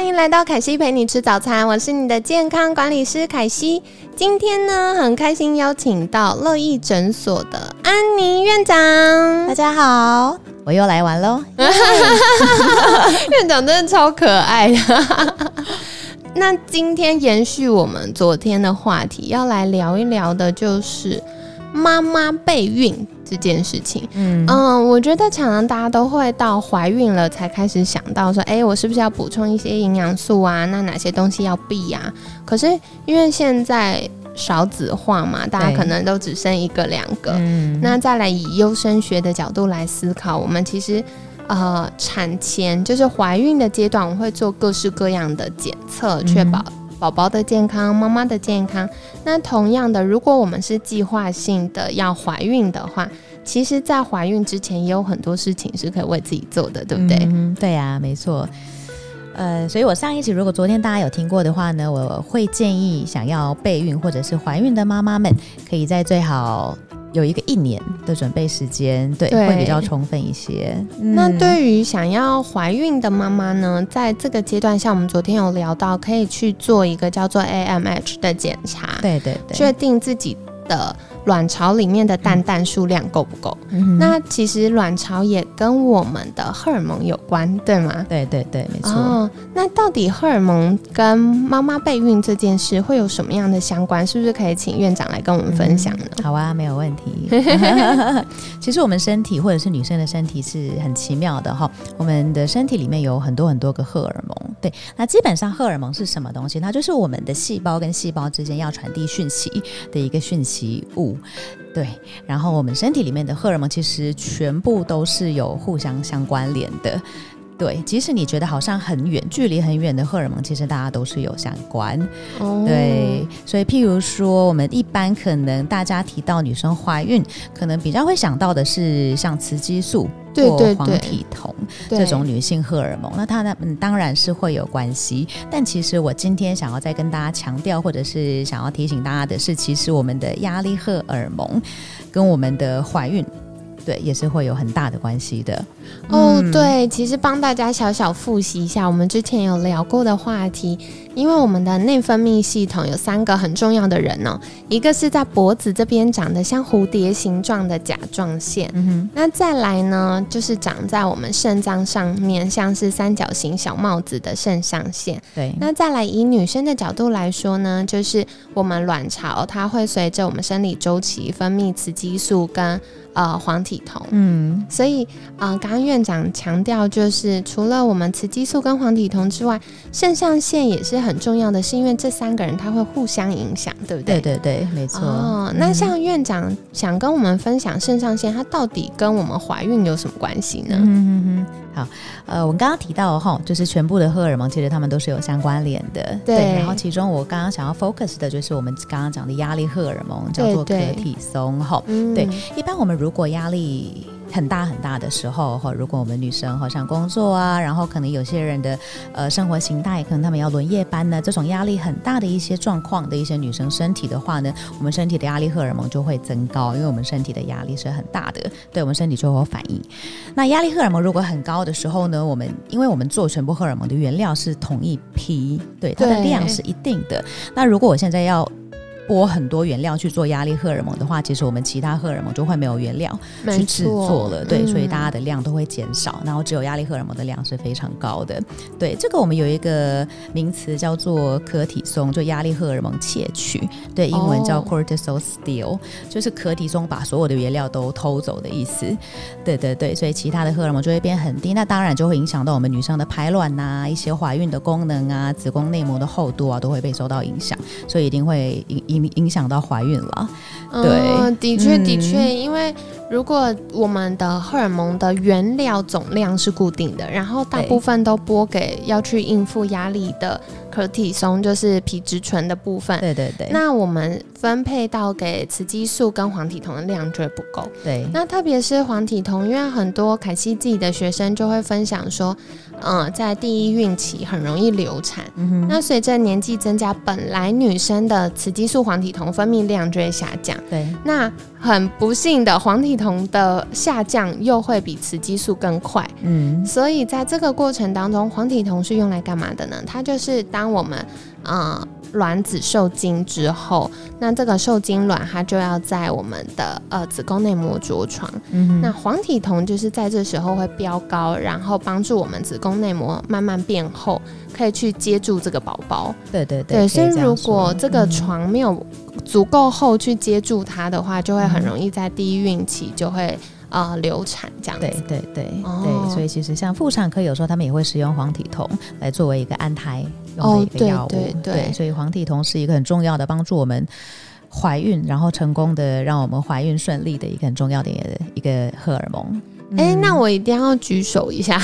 欢迎来到凯西陪你吃早餐，我是你的健康管理师凯西。今天呢，很开心邀请到乐意诊所的安妮院长。大家好，我又来玩喽。院长真的超可爱的。那今天延续我们昨天的话题，要来聊一聊的就是妈妈备孕这件事情。嗯嗯，我觉得常常大家都会到怀孕了才开始想到说，哎，我是不是要补充一些营养素啊？那哪些东西要避呀？可是因为现在少子化嘛，大家可能都只生一个两个。嗯，那再来以优生学的角度来思考，我们其实。呃，产前就是怀孕的阶段，我们会做各式各样的检测，确保宝宝的健康、妈妈的健康。那同样的，如果我们是计划性的要怀孕的话，其实，在怀孕之前也有很多事情是可以为自己做的，对不对？嗯，对啊，没错。呃，所以我上一期如果昨天大家有听过的话呢，我会建议想要备孕或者是怀孕的妈妈们，可以在最好。有一个一年的准备时间，对，会比较充分一些。那对于想要怀孕的妈妈呢，在这个阶段，像我们昨天有聊到，可以去做一个叫做 AMH 的检查，对对对，确定自己的。卵巢里面的蛋蛋数量够不够？那其实卵巢也跟我们的荷尔蒙有关，对吗？对对对，没错。哦，那到底荷尔蒙跟妈妈备孕这件事会有什么样的相关？是不是可以请院长来跟我们分享呢？好啊，没有问题。其实我们身体或者是女生的身体是很奇妙的哈，我们的身体里面有很多很多个荷尔蒙。对，那基本上荷尔蒙是什么东西？它就是我们的细胞跟细胞之间要传递讯息的一个讯息物。对，然后我们身体里面的荷尔蒙其实全部都是有互相相关联的。对，即使你觉得好像很远，距离很远的荷尔蒙，其实大家都是有相关。对，所以譬如说，我们一般可能大家提到女生怀孕，可能比较会想到的是像雌激素或黄体酮这种女性荷尔蒙。那它呢，嗯，当然是会有关系。但其实我今天想要再跟大家强调，或者是想要提醒大家的是，其实我们的压力荷尔蒙跟我们的怀孕。对，也是会有很大的关系的。哦，对，其实帮大家小小复习一下，我们之前有聊过的话题。因为我们的内分泌系统有三个很重要的人哦，一个是在脖子这边长得像蝴蝶形状的甲状腺，嗯，那再来呢，就是长在我们肾脏上面，像是三角形小帽子的肾上腺。对，那再来以女生的角度来说呢，就是我们卵巢，它会随着我们生理周期分泌雌激素跟呃黄体酮。嗯，所以啊，刚刚院长强调，就是除了我们雌激素跟黄体酮之外，肾上腺也是。很重要的是，因为这三个人他会互相影响，对不对？对对对，没错。哦，那像院长想跟我们分享肾上腺，它到底跟我们怀孕有什么关系呢？嗯嗯嗯。好，呃，我们刚刚提到哈，就是全部的荷尔蒙其实它们都是有相关联的。对。然后其中我刚刚想要 focus 的就是我们刚刚讲的压力荷尔蒙，叫做可体松哈。对。一般我们如果压力力很大很大的时候，或如果我们女生好像工作啊，然后可能有些人的呃生活形态，可能他们要轮夜班呢，这种压力很大的一些状况的一些女生身体的话呢，我们身体的压力荷尔蒙就会增高，因为我们身体的压力是很大的，对我们身体就会有反应。那压力荷尔蒙如果很高的时候呢，我们因为我们做全部荷尔蒙的原料是同一批，对它的量是一定的。那如果我现在要拨很多原料去做压力荷尔蒙的话，其实我们其他荷尔蒙就会没有原料去制作了，对，所以大家的量都会减少，然后只有压力荷尔蒙的量是非常高的。对，这个我们有一个名词叫做可体松，就压力荷尔蒙窃取，对，英文叫 cortisol steal，就是可体松把所有的原料都偷走的意思。对对对，所以其他的荷尔蒙就会变很低，那当然就会影响到我们女生的排卵呐，一些怀孕的功能啊，子宫内膜的厚度啊，都会被受到影响，所以一定会影影。影响到怀孕了，对，的确的确，因为如果我们的荷尔蒙的原料总量是固定的，然后大部分都拨给要去应付压力的可体松，就是皮质醇的部分。对对对。那我们分配到给雌激素跟黄体酮的量就会不够。对。那特别是黄体酮，因为很多凯西自己的学生就会分享说，嗯，在第一孕期很容易流产。嗯那随着年纪增加，本来女生的雌激素、黄体酮分泌量就会下降。对。那很不幸的，黄体酮的下降又会比雌激素更快。嗯。所以在这个过程当中，黄体酮是用来干嘛的呢？它就是当我们，呃。卵子受精之后，那这个受精卵它就要在我们的呃子宫内膜着床。嗯，那黄体酮就是在这时候会飙高，然后帮助我们子宫内膜慢慢变厚，可以去接住这个宝宝。对对对。所以如果这个床没有足够厚去接住它的话，就会很容易在第一孕期就会。啊，流产这样子，对对对对，所以其实像妇产科有时候他们也会使用黄体酮来作为一个安胎用的一个药物，对，所以黄体酮是一个很重要的帮助我们怀孕，然后成功的让我们怀孕顺利的一个很重要的一个荷尔蒙。哎，那我一定要举手一下，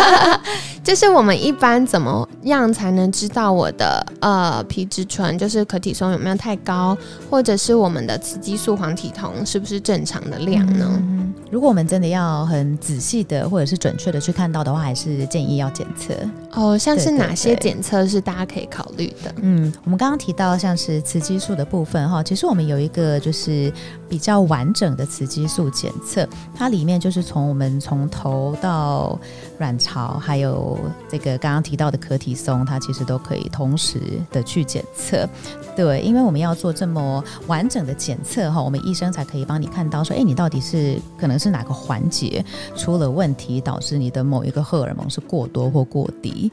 就是我们一般怎么样才能知道我的呃皮质醇，就是可体松有没有太高，或者是我们的雌激素、黄体酮是不是正常的量呢？如果我们真的要很仔细的或者是准确的去看到的话，还是建议要检测哦。像是哪些检测是大家可以考虑的？嗯，我们刚刚提到像是雌激素的部分哈，其实我们有一个就是比较完整的雌激素检测，它里面就是从我们从头到卵巢，还有这个刚刚提到的可体松，它其实都可以同时的去检测。对，因为我们要做这么完整的检测哈，我们医生才可以帮你看到说，哎，你到底是可能是哪个环节出了问题，导致你的某一个荷尔蒙是过多或过低。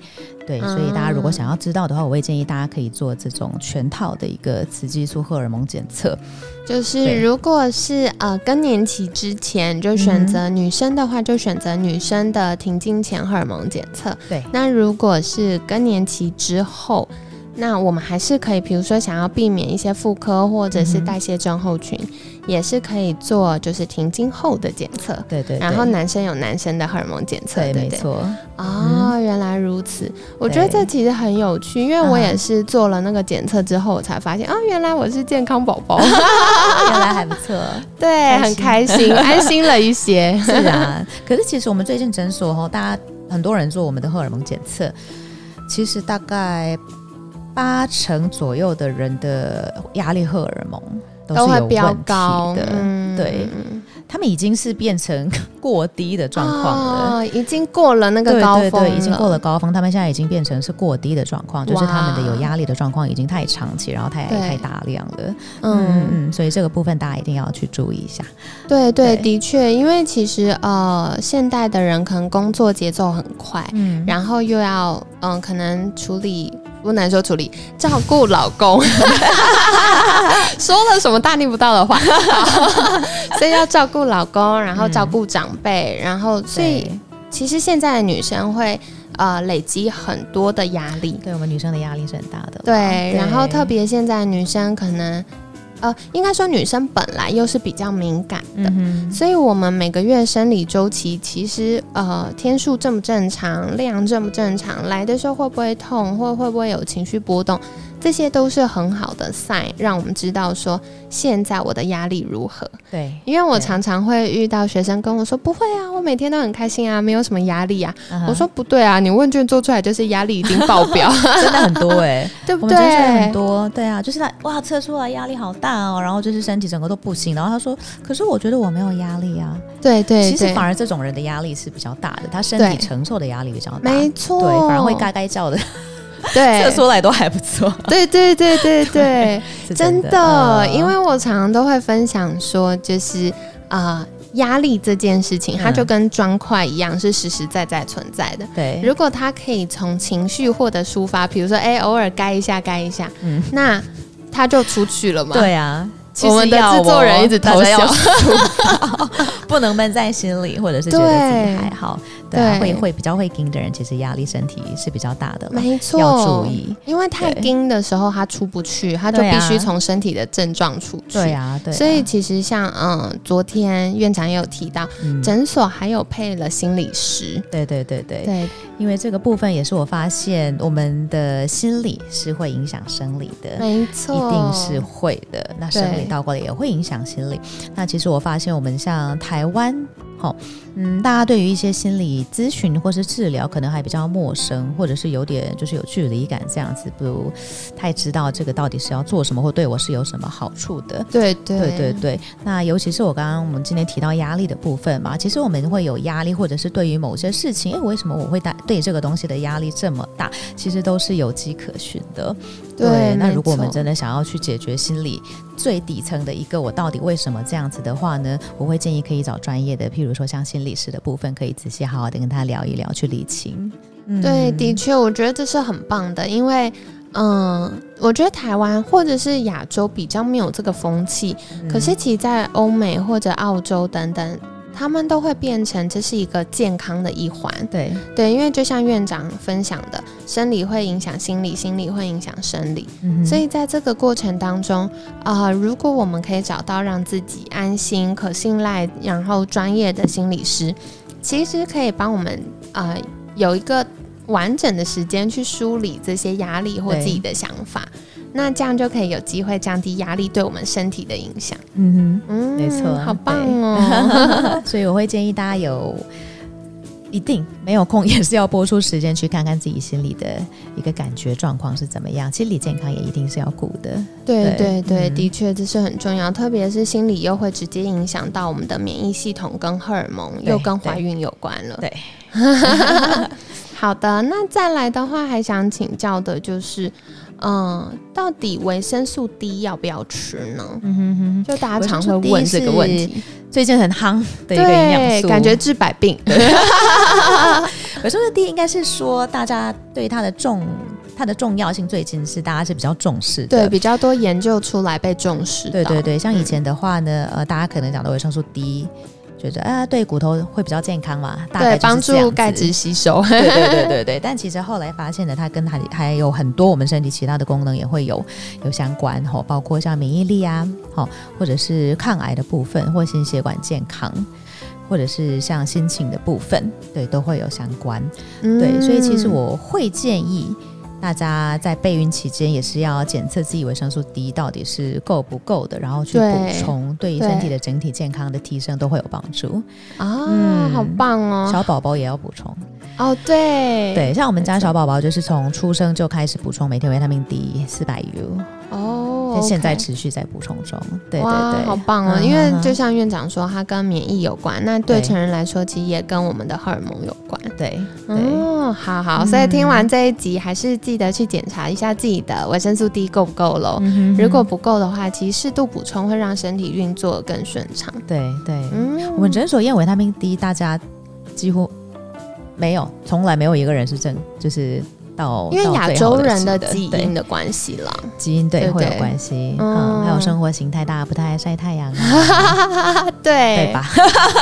对，所以大家如果想要知道的话，我会建议大家可以做这种全套的一个雌激素荷尔蒙检测。就是如果是呃更年期之前，就选择女生的话，就选择女生的停经前荷尔蒙检测。对，那如果是更年期之后。那我们还是可以，比如说想要避免一些妇科或者是代谢症候群，也是可以做就是停经后的检测。对对。然后男生有男生的荷尔蒙检测，对没错。哦，原来如此。我觉得这其实很有趣，因为我也是做了那个检测之后，我才发现啊，原来我是健康宝宝，原来还不错。对，很开心，安心了一些。是啊。可是其实我们最近诊所哈，大家很多人做我们的荷尔蒙检测，其实大概。八成左右的人的压力荷尔蒙都是有问题的，对。他们已经是变成过低的状况了，已经过了那个高峰，对对，已经过了高峰。他们现在已经变成是过低的状况，就是他们的有压力的状况已经太长期，然后太太大量了。嗯嗯，所以这个部分大家一定要去注意一下。对对，的确，因为其实呃，现代的人可能工作节奏很快，嗯，然后又要嗯，可能处理。不能说处理照顾老公，说了什么大逆不道的话，所以要照顾老公，然后照顾长辈，然后所以其实现在的女生会呃累积很多的压力，对我们女生的压力是很大的，对，然后特别现在女生可能。呃，应该说女生本来又是比较敏感的，所以我们每个月生理周期其实呃天数正不正常，量正不正常，来的时候会不会痛，或会不会有情绪波动。这些都是很好的 sign，让我们知道说现在我的压力如何。对，因为我常常会遇到学生跟我说：“不会啊，我每天都很开心啊，没有什么压力啊。”我说：“不对啊，你问卷做出来就是压力已经爆表，真的很多哎，对不对？很多，对啊，就是他哇测出来压力好大哦，然后就是身体整个都不行。然后他说：“可是我觉得我没有压力啊。”对对，其实反而这种人的压力是比较大的，他身体承受的压力比较大，没错，对，反而会嘎嘎叫的。对，测出来都还不错。对对对对 对，真的，因为我常常都会分享说，就是啊，压力这件事情，它就跟砖块一样，是实实在在存在的。对，如果它可以从情绪获得抒发，比如说，哎，偶尔该一下，该一下，嗯，那它就出去了嘛。对啊。我们的制作人一直偷笑，不能闷在心里，或者是觉得自己还好。对，会会比较会盯的人，其实压力身体是比较大的，没错，要注意。因为太盯的时候，他出不去，他就必须从身体的症状出去。对啊，对。所以其实像嗯，昨天院长也有提到，诊所还有配了心理师。对对对对对，因为这个部分也是我发现，我们的心理是会影响生理的，没错，一定是会的。那生理倒过来也会影响心理。那其实我发现，我们像台湾。好，嗯，大家对于一些心理咨询或是治疗，可能还比较陌生，或者是有点就是有距离感这样子，不太知道这个到底是要做什么，或对我是有什么好处的。对对对对对。那尤其是我刚刚我们今天提到压力的部分嘛，其实我们会有压力，或者是对于某些事情，哎，为什么我会带对这个东西的压力这么大？其实都是有迹可循的。对，那如果我们真的想要去解决心理最底层的一个我到底为什么这样子的话呢？我会建议可以找专业的，譬如说像心理师的部分，可以仔细好好的跟他聊一聊，去理清。对，的确，我觉得这是很棒的，因为嗯，我觉得台湾或者是亚洲比较没有这个风气，可是其在欧美或者澳洲等等。他们都会变成这是一个健康的一环，对。对，因为就像院长分享的，生理会影响心理，心理会影响生理，所以在这个过程当中，啊，如果我们可以找到让自己安心、可信赖，然后专业的心理师，其实可以帮我们啊有一个完整的时间去梳理这些压力或自己的想法。那这样就可以有机会降低压力对我们身体的影响。嗯哼，嗯，没错，好棒哦！所以我会建议大家有一定没有空也是要播出时间去看看自己心里的一个感觉状况是怎么样。心理健康也一定是要顾的。对对对，的确这是很重要，特别是心理又会直接影响到我们的免疫系统跟荷尔蒙，又跟怀孕有关了。对，好的，那再来的话，还想请教的就是。嗯，到底维生素 D 要不要吃呢？嗯哼哼，就大家常会问这个问题。最近很夯的一个营养素，感觉治百病。维生素 D 应该是说，大家对它的重它的重要性，最近是大家是比较重视的，对，比较多研究出来被重视。对对对，像以前的话呢，呃，大家可能讲的维生素 D。觉得啊，对骨头会比较健康嘛？大概，帮助钙质吸收。对对对对对。但其实后来发现呢，它跟它还有很多我们身体其他的功能也会有有相关哈，包括像免疫力啊，好，或者是抗癌的部分，或心血管健康，或者是像心情的部分，对，都会有相关。对，所以其实我会建议。大家在备孕期间也是要检测自己维生素 D 到底是够不够的，然后去补充，对于身体的整体健康的提升都会有帮助啊！好棒哦！小宝宝也要补充哦，对对，像我们家小宝宝就是从出生就开始补充每天维他命 D 四百 U 哦。现在持续在补充中，对对对，好棒哦！因为就像院长说，它跟免疫有关，那对成人来说，其实也跟我们的荷尔蒙有关。对，哦，好好，所以听完这一集，还是记得去检查一下自己的维生素 D 够不够喽。如果不够的话，其实适度补充会让身体运作更顺畅。对对，嗯，我们诊所验维他命 D，大家几乎没有，从来没有一个人是正，就是。因为亚洲人的基因的关系了，基因对会有关系，嗯，还有生活形态，大家不太爱晒太阳，对。对吧？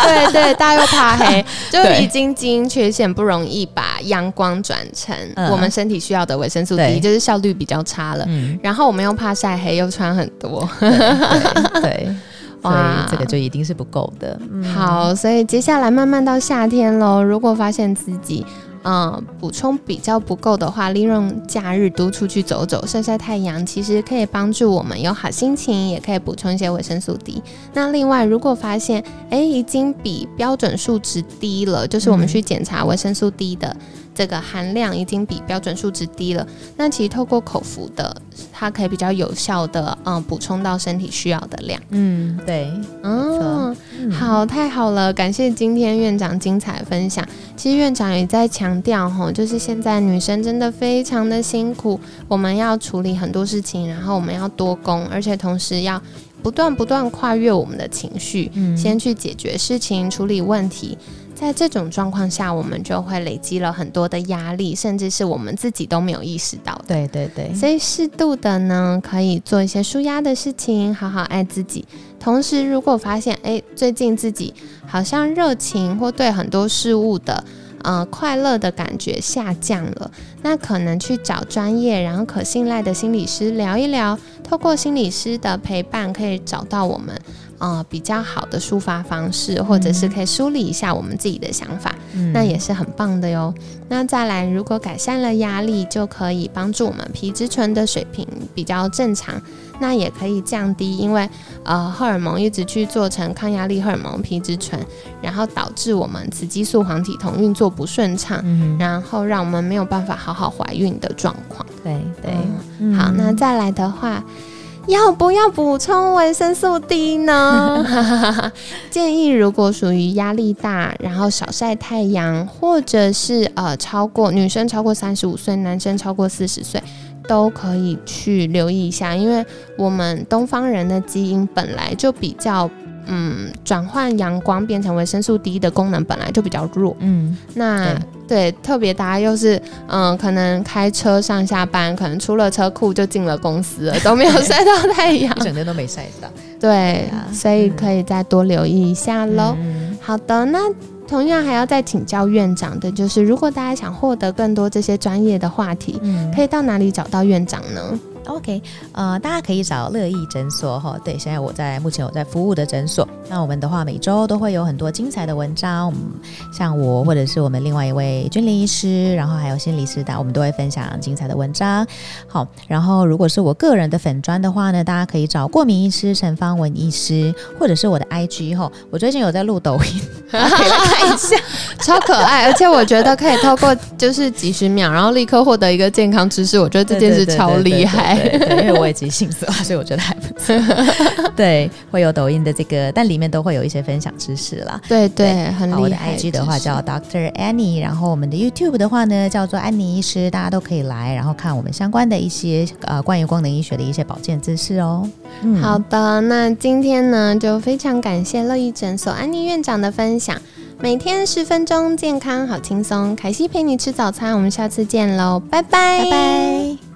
对对，大家又怕黑，就已经基因缺陷不容易把阳光转成我们身体需要的维生素 D，就是效率比较差了。然后我们又怕晒黑，又穿很多，对，所以这个就一定是不够的。好，所以接下来慢慢到夏天喽，如果发现自己。嗯，补充比较不够的话，利用假日多出去走走、晒晒太阳，其实可以帮助我们有好心情，也可以补充一些维生素 D。那另外，如果发现哎已经比标准数值低了，就是我们去检查维生素 D 的。这个含量已经比标准数值低了，那其实透过口服的，它可以比较有效的嗯补充到身体需要的量。嗯，对，嗯，好，太好了，感谢今天院长精彩分享。其实院长也在强调吼，就是现在女生真的非常的辛苦，我们要处理很多事情，然后我们要多工，而且同时要不断不断跨越我们的情绪，先去解决事情，处理问题。在这种状况下，我们就会累积了很多的压力，甚至是我们自己都没有意识到的。对对对，所以适度的呢，可以做一些舒压的事情，好好爱自己。同时，如果发现哎，最近自己好像热情或对很多事物的呃快乐的感觉下降了，那可能去找专业然后可信赖的心理师聊一聊，透过心理师的陪伴，可以找到我们。呃，比较好的抒发方式，或者是可以梳理一下我们自己的想法，那也是很棒的哟。那再来，如果改善了压力，就可以帮助我们皮质醇的水平比较正常，那也可以降低，因为呃荷尔蒙一直去做成抗压力荷尔蒙皮质醇，然后导致我们雌激素黄体酮运作不顺畅，然后让我们没有办法好好怀孕的状况。对对，好，那再来的话。要不要补充维生素 D 呢？建议如果属于压力大，然后少晒太阳，或者是呃超过女生超过三十五岁，男生超过四十岁，都可以去留意一下，因为我们东方人的基因本来就比较。嗯，转换阳光变成维生素 D 的功能本来就比较弱。嗯，那对，特别大家又是嗯，可能开车上下班，可能出了车库就进了公司了，都没有晒到太阳，一整天都没晒到。对，所以可以再多留意一下喽。好的，那同样还要再请教院长的，就是如果大家想获得更多这些专业的话题，可以到哪里找到院长呢？OK，呃，大家可以找乐意诊所哈。对，现在我在目前我在服务的诊所。那我们的话，每周都会有很多精彩的文章，像我或者是我们另外一位君临医师，然后还有心理师的，我们都会分享精彩的文章。好，然后如果是我个人的粉砖的话呢，大家可以找过敏医师陈方文医师，或者是我的 IG 哈。我最近有在录抖音，可以来看一下，超可爱，而且我觉得可以透过就是几十秒，然后立刻获得一个健康知识，我觉得这件事超厉害。对，因为我也急性子啊，所以我觉得还不错。对，会有抖音的这个，但里面都会有一些分享知识啦。对对，很厉害。我的 IG 的话叫 Doctor Annie，然后我们的 YouTube 的话呢叫做安妮医师，大家都可以来，然后看我们相关的一些呃关于功能医学的一些保健知识哦。好的，那今天呢就非常感谢乐意诊所安妮院长的分享，每天十分钟，健康好轻松。凯西陪你吃早餐，我们下次见喽，拜拜拜拜。